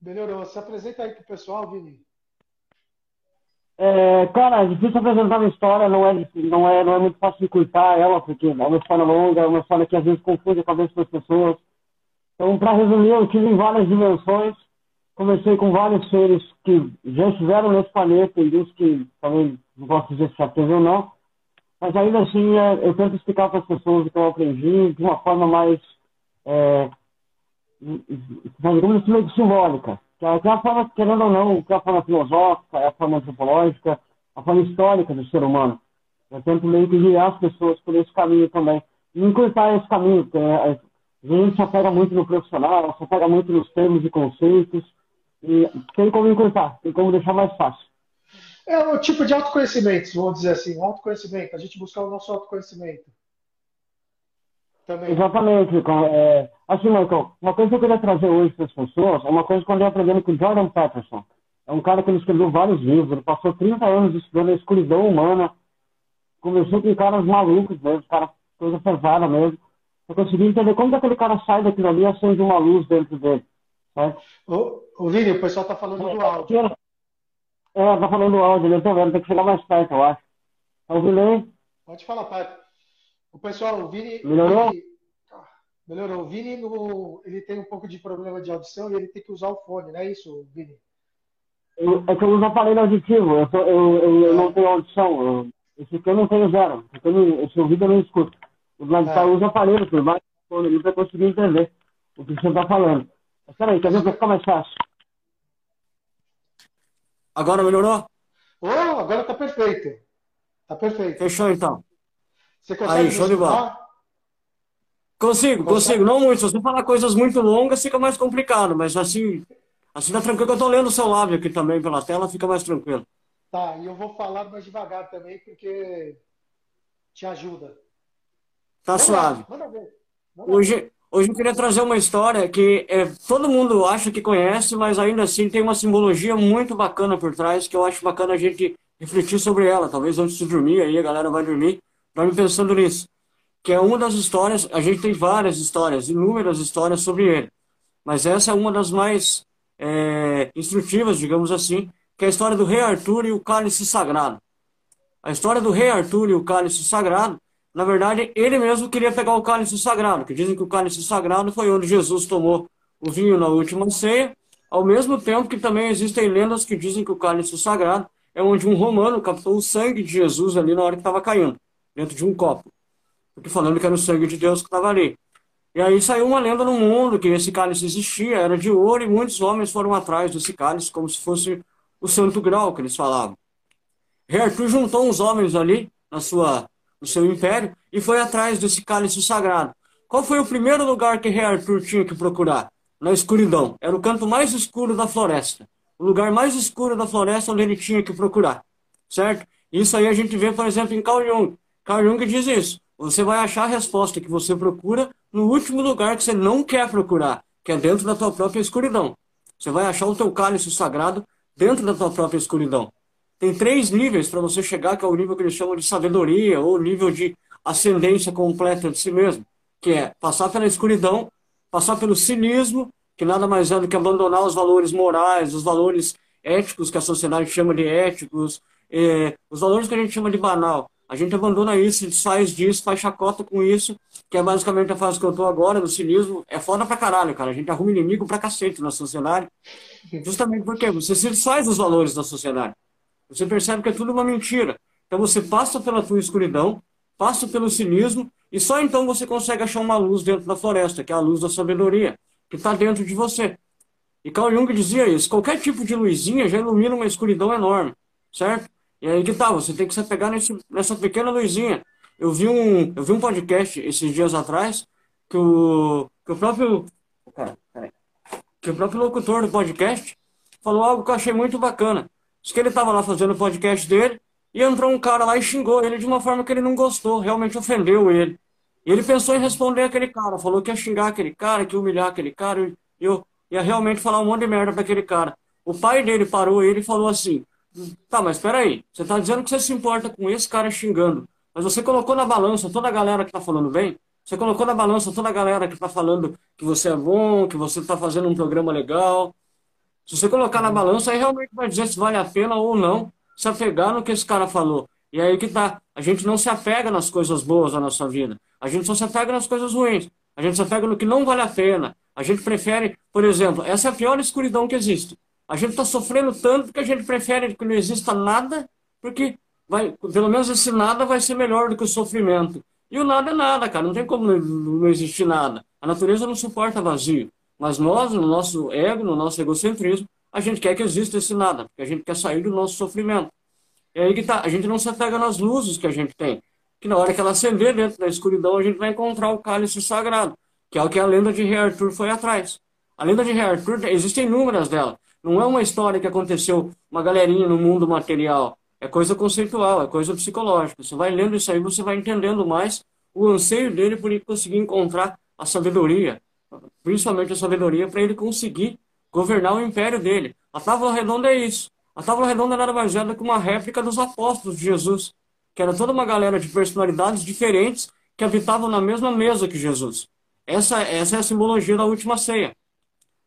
S3: Melhorou. Se apresenta aí pro pessoal, Vini.
S5: É, cara, é difícil apresentar uma história, não é, não, é, não é muito fácil de curtar ela, porque é uma história longa, é uma história que às vezes confunde a cabeça das pessoas. Então, para resumir, eu tive em várias dimensões, conversei com vários seres que já estiveram nesse planeta e dos que também não posso dizer se certeza ou não, mas ainda assim é, eu tento explicar para as pessoas o que eu aprendi de uma forma mais é, digamos meio simbólica. Que é a forma, querendo ou não, que é a forma filosófica, é a forma antropológica, a forma histórica do ser humano. Eu tento meio que guiar as pessoas por esse caminho também. E encurtar esse caminho, é, a gente se apega muito no profissional, se apega muito nos termos e conceitos. E tem como encurtar, tem como deixar mais fácil.
S3: É um tipo de autoconhecimento, vamos dizer assim, autoconhecimento, a gente buscar o nosso autoconhecimento. Também.
S5: Exatamente. É, assim, Michael, uma coisa que eu queria trazer hoje para as pessoas é uma coisa que eu andei aprendendo com Jordan Peterson. É um cara que ele escreveu vários livros, ele passou 30 anos estudando a escuridão humana, conversou com caras malucos mesmo, cara, coisa pesada mesmo. Eu consegui entender como que aquele cara sai daquilo ali e acende uma luz dentro dele. Certo?
S3: Ô, ô Vini, o pessoal tá falando do áudio.
S5: É, tá falando do áudio, eu tô vendo, tem que chegar mais perto, eu acho. Tá ouvindo aí?
S3: Pode falar, Pato. O pessoal, o Vini.
S5: Melhorou?
S3: Vini, melhorou. O Vini, no, ele tem um pouco de problema de audição e ele tem que usar o fone, não é isso, Vini?
S5: Eu, é que eu uso aparelho auditivo, eu, tô, eu, eu, eu, não tenho audição. Eu, esse aqui eu não tenho zero. Esse ouvido eu não escuto. O de cá usa aparelho, por baixo do fone ali, para conseguir entender o que você está falando. Mas peraí, quer ver para ficar mais fácil? Agora melhorou?
S3: Oh, agora tá perfeito. Tá perfeito.
S5: Fechou então.
S3: Você consegue Aí,
S5: show de bola. Consigo, consigo. Não muito. Se você falar coisas muito longas, fica mais complicado. Mas assim, assim tá tranquilo. Eu tô lendo o seu lábio aqui também pela tela, fica mais tranquilo.
S3: Tá, e eu vou falar mais devagar também, porque te ajuda.
S5: Tá suave. Lá, manda ver. Manda hoje, ver. hoje eu queria trazer uma história que é, todo mundo acha que conhece, mas ainda assim tem uma simbologia muito bacana por trás, que eu acho bacana a gente refletir sobre ela. Talvez antes de dormir, aí a galera vai dormir dorme pensando nisso. Que é uma das histórias, a gente tem várias histórias, inúmeras histórias sobre ele. Mas essa é uma das mais é, instrutivas, digamos assim, que é a história do rei Arthur e o cálice sagrado. A história do rei Arthur e o cálice sagrado, na verdade, ele mesmo queria pegar o cálice sagrado, que dizem que o cálice sagrado foi onde Jesus tomou o vinho na última ceia, ao mesmo tempo que também existem lendas que dizem que o cálice sagrado é onde um romano captou o sangue de Jesus ali na hora que estava caindo dentro de um copo. Porque falando que era o sangue de Deus que estava ali. E aí saiu uma lenda no mundo que esse cálice existia, era de ouro, e muitos homens foram atrás desse cálice como se fosse o santo grau que eles falavam. Rei Arthur juntou uns homens ali na sua, no seu império e foi atrás desse cálice sagrado. Qual foi o primeiro lugar que Rei Arthur tinha que procurar? Na escuridão. Era o canto mais escuro da floresta. O lugar mais escuro da floresta onde ele tinha que procurar. Certo? Isso aí a gente vê, por exemplo, em Carl Jung. Carl Jung diz isso. Você vai achar a resposta que você procura no último lugar que você não quer procurar, que é dentro da tua própria escuridão. Você vai achar o teu cálice sagrado dentro da tua própria escuridão. Tem três níveis para você chegar, que é o nível que eles chamam de sabedoria, ou nível de ascendência completa de si mesmo, que é passar pela escuridão, passar pelo cinismo, que nada mais é do que abandonar os valores morais, os valores éticos que a sociedade chama de éticos, eh, os valores que a gente chama de banal, a gente abandona isso, desfaz disso, faz chacota com isso, que é basicamente a fase que eu tô agora, no cinismo. É foda pra caralho, cara. A gente arruma inimigo pra cacete na sociedade. Justamente porque você se desfaz dos valores da sociedade. Você percebe que é tudo uma mentira. Então você passa pela tua escuridão, passa pelo cinismo, e só então você consegue achar uma luz dentro da floresta, que é a luz da sabedoria, que está dentro de você. E Carl Jung dizia isso: qualquer tipo de luzinha já ilumina uma escuridão enorme, certo? E aí que tá, você tem que se apegar nesse, nessa pequena luzinha. Eu vi, um, eu vi um podcast esses dias atrás que o, que o próprio. Cara, que o próprio locutor do podcast falou algo que eu achei muito bacana. Diz que ele estava lá fazendo o podcast dele e entrou um cara lá e xingou ele de uma forma que ele não gostou, realmente ofendeu ele. E ele pensou em responder aquele cara, falou que ia xingar aquele cara, que ia humilhar aquele cara, e eu ia realmente falar um monte de merda para aquele cara. O pai dele parou ele e falou assim: Tá, mas peraí. Você tá dizendo que você se importa com esse cara xingando. Mas você colocou na balança toda a galera que tá falando bem? Você colocou na balança toda a galera que tá falando que você é bom, que você tá fazendo um programa legal. Se você colocar na balança, aí realmente vai dizer se vale a pena ou não se apegar no que esse cara falou. E aí que tá. A gente não se apega nas coisas boas da nossa vida. A gente só se apega nas coisas ruins. A gente se apega no que não vale a pena. A gente prefere, por exemplo, essa é a pior escuridão que existe. A gente está sofrendo tanto que a gente prefere que não exista nada, porque vai, pelo menos esse nada vai ser melhor do que o sofrimento. E o nada é nada, cara. Não tem como não existir nada. A natureza não suporta vazio. Mas nós, no nosso ego, no nosso egocentrismo, a gente quer que exista esse nada, porque a gente quer sair do nosso sofrimento. E aí que tá, a gente não se apega nas luzes que a gente tem. Que na hora que ela acender dentro da escuridão, a gente vai encontrar o cálice sagrado, que é o que a lenda de Rei Arthur foi atrás. A lenda de Rei Arthur, existem inúmeras delas. Não é uma história que aconteceu uma galerinha no mundo material. É coisa conceitual, é coisa psicológica. Você vai lendo isso aí, você vai entendendo mais o anseio dele por conseguir encontrar a sabedoria, principalmente a sabedoria para ele conseguir governar o império dele. A Távola Redonda é isso. A Távola Redonda nada mais é do que uma réplica dos apóstolos de Jesus, que era toda uma galera de personalidades diferentes que habitavam na mesma mesa que Jesus. Essa, essa é a simbologia da última ceia.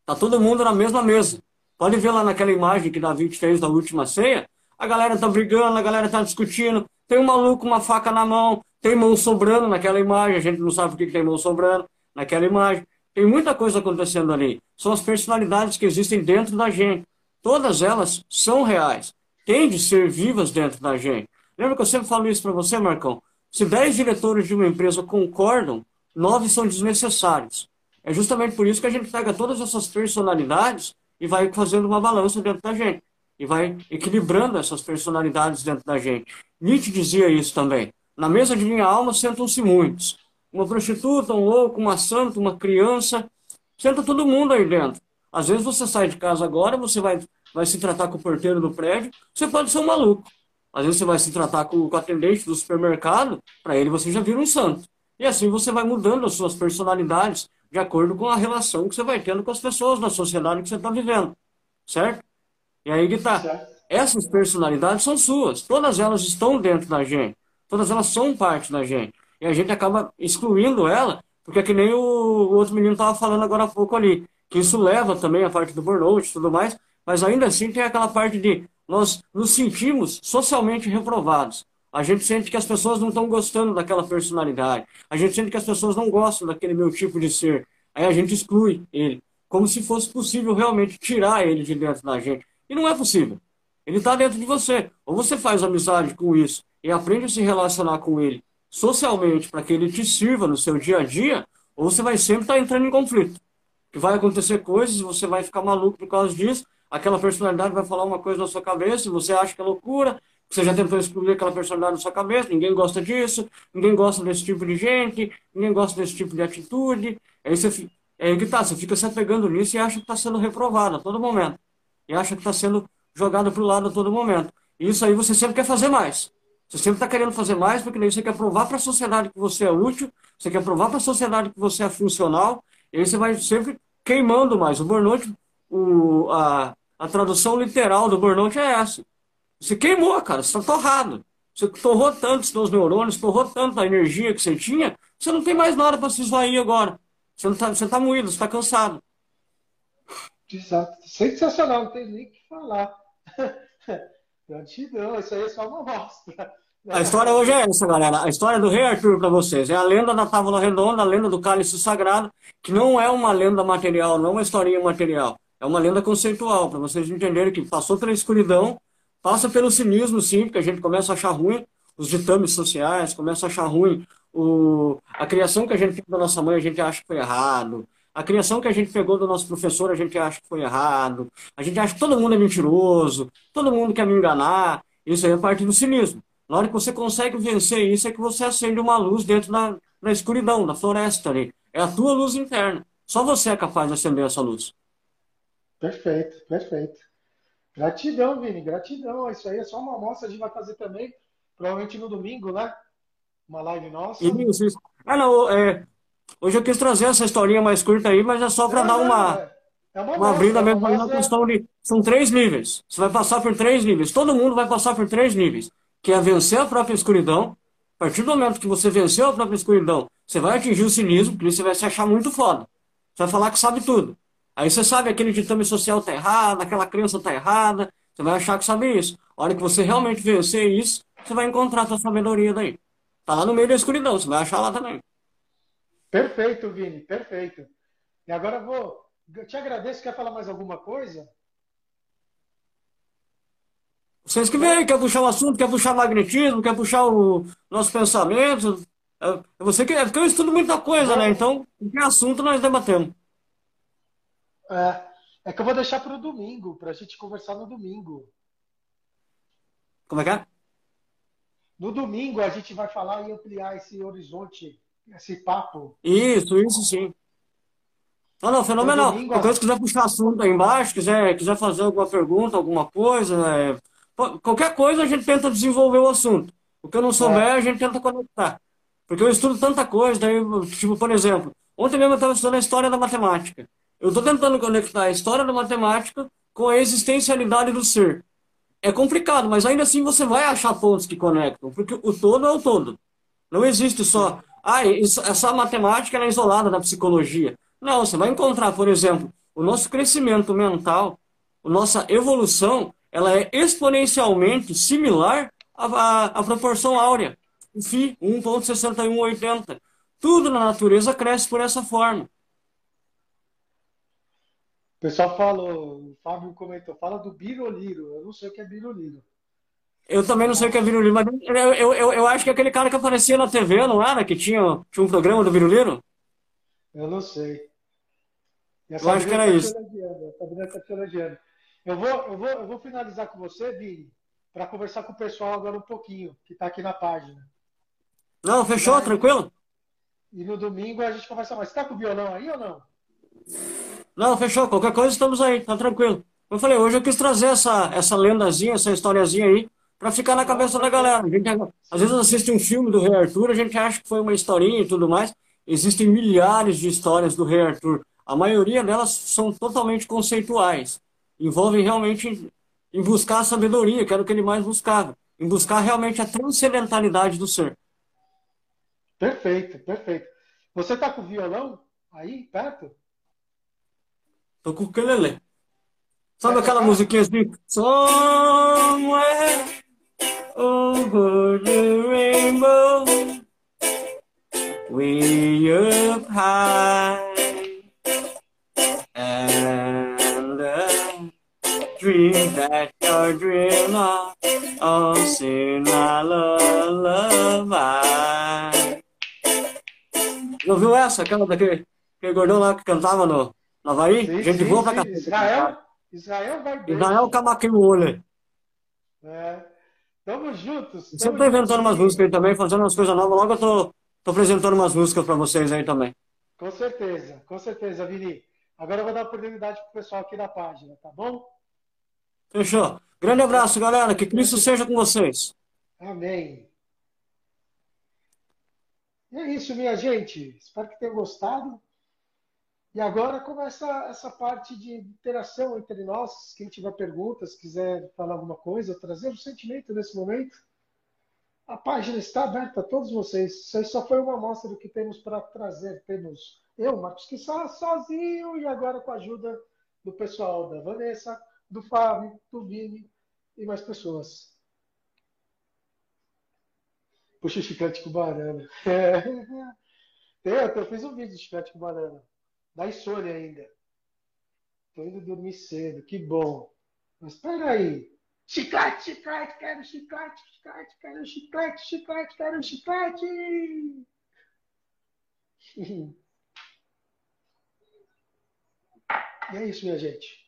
S5: Tá todo mundo na mesma mesa. Pode ver lá naquela imagem que Davi fez da última ceia. A galera tá brigando, a galera tá discutindo. Tem um maluco com uma faca na mão, tem mão sobrando naquela imagem. A gente não sabe por que tem mão sobrando naquela imagem. Tem muita coisa acontecendo ali. São as personalidades que existem dentro da gente. Todas elas são reais. Têm de ser vivas dentro da gente. Lembra que eu sempre falo isso para você, Marcão? Se dez diretores de uma empresa concordam, nove são desnecessários. É justamente por isso que a gente pega todas essas personalidades e vai fazendo uma balança dentro da gente. E vai equilibrando essas personalidades dentro da gente. Nietzsche dizia isso também. Na mesa de minha alma sentam-se muitos. Uma prostituta, um louco, uma santa, uma criança. Senta todo mundo aí dentro. Às vezes você sai de casa agora, você vai, vai se tratar com o porteiro do prédio, você pode ser um maluco. Às vezes você vai se tratar com, com o atendente do supermercado, para ele você já vira um santo. E assim você vai mudando as suas personalidades de acordo com a relação que você vai tendo com as pessoas na sociedade que você está vivendo. Certo? E aí que tá. Essas personalidades são suas. Todas elas estão dentro da gente. Todas elas são parte da gente. E a gente acaba excluindo ela, porque é que nem o, outro menino estava falando agora há pouco ali, que isso leva também a parte do burnout e tudo mais, mas ainda assim tem aquela parte de nós nos sentimos socialmente reprovados. A gente sente que as pessoas não estão gostando daquela personalidade. A gente sente que as pessoas não gostam daquele meu tipo de ser. Aí a gente exclui ele. Como se fosse possível realmente tirar ele de dentro da gente. E não é possível. Ele está dentro de você. Ou você faz amizade com isso e aprende a se relacionar com ele socialmente para que ele te sirva no seu dia a dia, ou você vai sempre estar tá entrando em conflito. Que vai acontecer coisas, você vai ficar maluco por causa disso, aquela personalidade vai falar uma coisa na sua cabeça, você acha que é loucura, você já tentou excluir aquela personalidade na sua cabeça, ninguém gosta disso, ninguém gosta desse tipo de gente, ninguém gosta desse tipo de atitude. Aí você é aí que tá, você fica se apegando nisso e acha que está sendo reprovado a todo momento. E acha que está sendo jogado para o lado a todo momento. E isso aí você sempre quer fazer mais. Você sempre está querendo fazer mais, porque daí você quer provar para a sociedade que você é útil, você quer provar para a sociedade que você é funcional, e aí você vai sempre queimando mais. O burnout, o, a, a tradução literal do burnout é essa. Você queimou, cara, você está torrado. Você torrou tanto os seus neurônios, torrou tanto a energia que você tinha, você não tem mais nada para se esvair agora. Você está você tá moído, você está cansado.
S3: Exato. Sensacional, não tem nem o que falar. Gratidão, isso aí é só uma amostra.
S5: A história hoje é essa, galera. A história do Rei Arthur para vocês. É a lenda da Távola Redonda, a lenda do Cálice Sagrado, que não é uma lenda material, não é uma historinha material. É uma lenda conceitual, para vocês entenderem que passou pela escuridão, Passa pelo cinismo, sim, porque a gente começa a achar ruim os ditames sociais, começa a achar ruim o, a criação que a gente teve da nossa mãe, a gente acha que foi errado. A criação que a gente pegou do nosso professor, a gente acha que foi errado. A gente acha que todo mundo é mentiroso, todo mundo quer me enganar. Isso aí é parte do cinismo. Na hora que você consegue vencer isso, é que você acende uma luz dentro da, da escuridão, da floresta ali. É a tua luz interna. Só você é capaz de acender essa luz.
S3: Perfeito, perfeito. Gratidão, Vini, gratidão. Isso aí é só uma amostra, a gente vai fazer também, provavelmente no domingo, né? Uma live nossa.
S5: Isso, isso. Ah, não, é, hoje eu quis trazer essa historinha mais curta aí, mas é só para dar uma, é, é uma, uma brida mesmo, uma questão de. São três níveis. Você vai passar por três níveis. Todo mundo vai passar por três níveis. Que é vencer a própria escuridão. A partir do momento que você venceu a própria escuridão, você vai atingir o cinismo, porque você vai se achar muito foda. Você vai falar que sabe tudo. Aí você sabe aquele ditame social tá errado, aquela crença tá errada, você vai achar que sabe isso. A hora que você realmente vencer isso, você vai encontrar a sua sabedoria daí. Tá lá no meio da escuridão, você vai achar lá também.
S3: Perfeito, Vini, perfeito. E agora eu vou. Eu te agradeço. Quer falar mais alguma coisa?
S5: Vocês que vêm, quer puxar o assunto, quer puxar o magnetismo, quer puxar o nosso pensamento. É, é você que, é porque eu estudo muita coisa, né? Então, que assunto nós debatemos.
S3: É, é que eu vou deixar para o domingo, para a gente conversar no domingo.
S5: Como é que é?
S3: No domingo a gente vai falar e ampliar esse horizonte, esse papo.
S5: Isso, isso sim. Não, não, fenomenal. Domingo, Qualquer quiser puxar assunto aí embaixo, quiser, quiser fazer alguma pergunta, alguma coisa, né? qualquer coisa a gente tenta desenvolver o assunto. O que eu não souber, é. a gente tenta conectar. Porque eu estudo tanta coisa, daí, tipo, por exemplo, ontem mesmo eu estava estudando a história da matemática. Eu estou tentando conectar a história da matemática com a existencialidade do ser. É complicado, mas ainda assim você vai achar pontos que conectam, porque o todo é o todo. Não existe só, ah, isso, essa matemática é isolada da psicologia. Não, você vai encontrar, por exemplo, o nosso crescimento mental, a nossa evolução, ela é exponencialmente similar à, à, à proporção áurea. Φ 1.6180. Tudo na natureza cresce por essa forma.
S3: O pessoal falou, o Fábio comentou, fala do biroliro. Eu não sei o que é biroliro.
S5: Eu também não sei o que é biroliro, mas eu, eu, eu, eu, acho que é aquele cara que aparecia na TV, não era? Que tinha, tinha um programa do biroliro?
S3: Eu não sei.
S5: Eu acho que era tá isso.
S3: Tá eu vou, eu, vou, eu vou finalizar com você, Vini, para conversar com o pessoal agora um pouquinho, que está aqui na página.
S5: Não, fechou, tranquilo?
S3: E no domingo a gente conversa mais. Você tá com o violão aí ou não?
S5: Não, fechou. Qualquer coisa estamos aí, tá tranquilo. Eu falei, hoje eu quis trazer essa, essa lendazinha, essa historiazinha aí, para ficar na cabeça da galera. A gente, às vezes assiste um filme do Rei Arthur, a gente acha que foi uma historinha e tudo mais. Existem milhares de histórias do Rei Arthur. A maioria delas são totalmente conceituais. Envolvem realmente em buscar a sabedoria, que era o que ele mais buscava. Em buscar realmente a transcendentalidade do ser.
S3: Perfeito, perfeito. Você tá com o violão aí, perto?
S5: Tô com o quelele. Sabe aquela musiquinha assim? Somewhere over the rainbow Way up high dream that you're dream of. Oh, sing my lullaby. Não viu essa? Aquela daquele, aquele gordão lá que cantava no, no Havaí? Sim, Gente sim, boa pra cá.
S3: Israel, Israel vai bem.
S5: Israel Camaquimule.
S3: É. Tamo juntos.
S5: Tamo Sempre tô inventando umas músicas aí também, fazendo umas coisas novas. Logo eu tô, tô apresentando umas músicas pra vocês aí também.
S3: Com certeza, com certeza, Vini. Agora eu vou dar oportunidade pro pessoal aqui da página, tá bom?
S5: Fechou. Grande abraço, galera. Que Cristo seja com vocês.
S3: Amém. E é isso, minha gente. Espero que tenham gostado. E agora começa essa parte de interação entre nós. Quem tiver perguntas, quiser falar alguma coisa, trazer um sentimento nesse momento, a página está aberta a todos vocês. Isso aí só foi uma amostra do que temos para trazer. Temos eu, Marcos Quissá, sozinho e agora com a ajuda do pessoal da Vanessa, do Fábio, do Vini e mais pessoas. Puxa o chiclete com banana. É. Eu fiz um vídeo de chiclete com banana. Da insônia ainda. Tô indo dormir cedo, que bom. Mas espera aí. Chiclete, chiclete, quero chiclete, chiclete, quero chiclete, chiclete, quero chiclete. e é isso, minha gente.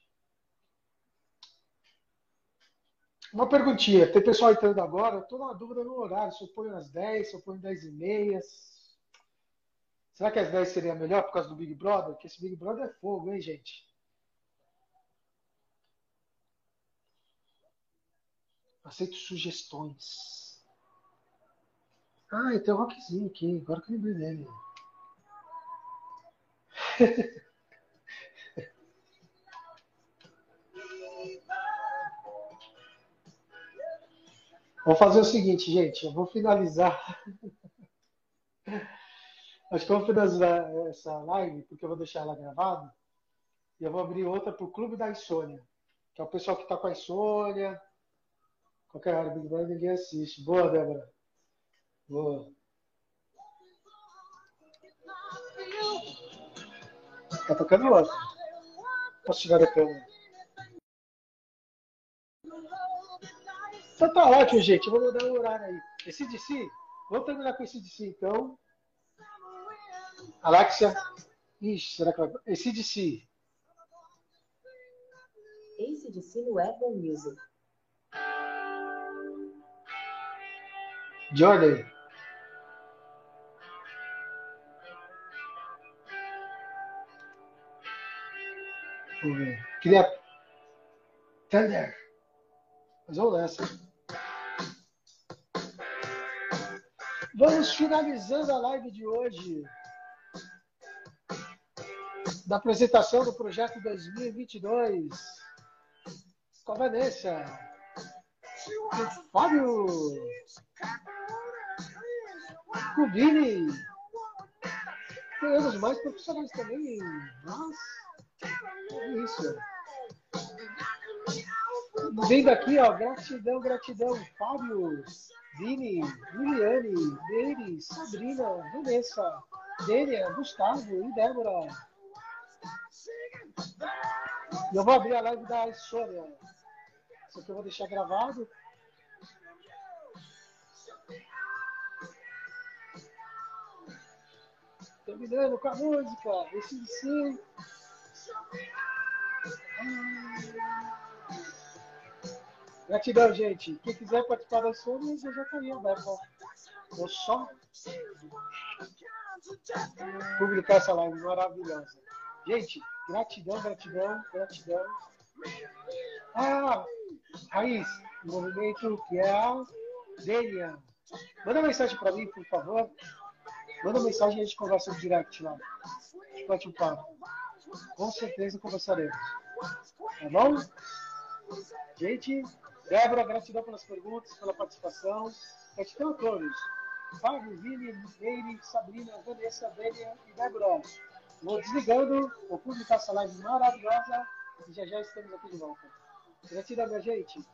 S3: Uma perguntinha, tem pessoal entrando agora, estou na dúvida no horário, se eu ponho às 10, se eu ponho às 10 e meia. Será que às 10 seria melhor por causa do Big Brother? Porque esse Big Brother é fogo, hein, gente? Aceito sugestões. Ah, tem um rockzinho aqui, agora que eu lembrei dele. Vou fazer o seguinte, gente. Eu vou finalizar. Eu vou finalizar essa live, porque eu vou deixar ela gravada. E eu vou abrir outra para o Clube da Insônia. Que é o pessoal que está com a insônia. Qualquer hora, Big Brother, ninguém assiste. Boa, Débora. Boa. Tá tocando outra. Posso tirar da câmera? Então tá ótimo, gente. Eu vou mudar o horário aí. Esse DC, vamos terminar com esse DC então. Alexia. Ixi, será que vai. Esse DC.
S6: ACDC no Apple Music.
S3: Jordan. Vamos ver. Queria. Thunder. Mas vamos nessa. Vamos finalizando a live de hoje. Da apresentação do projeto 2022. Com a Vanessa. Com o Fábio. Com o Vini. Temos mais profissionais também. Nossa. É isso. Vendo aqui, ó, gratidão, gratidão, Fábio, Vini, Liliane, Neire, Sabrina, Vanessa, Dênia, Gustavo e Débora. E eu vou abrir a live da Sônia. Isso aqui eu vou deixar gravado. Terminando com a música, esse sim. Gratidão, gente. Quem quiser participar das fômeas, eu já estaria aberto. Vou só publicar essa live maravilhosa. Gente, gratidão, gratidão, gratidão. Ah, Raiz, movimento que é a Dênia. Manda mensagem para mim, por favor. Manda mensagem e a gente conversa no direct lá. Bate um papo. Com certeza conversaremos. Tá bom? Gente, Débora, gratidão pelas perguntas, pela participação. Gratidão a todos. Fábio, Vini, Meire, Sabrina, Vanessa, Dênia e Débora. Vou desligando, vou publicar essa live maravilhosa e já já estamos aqui de volta. Gratidão, minha gente.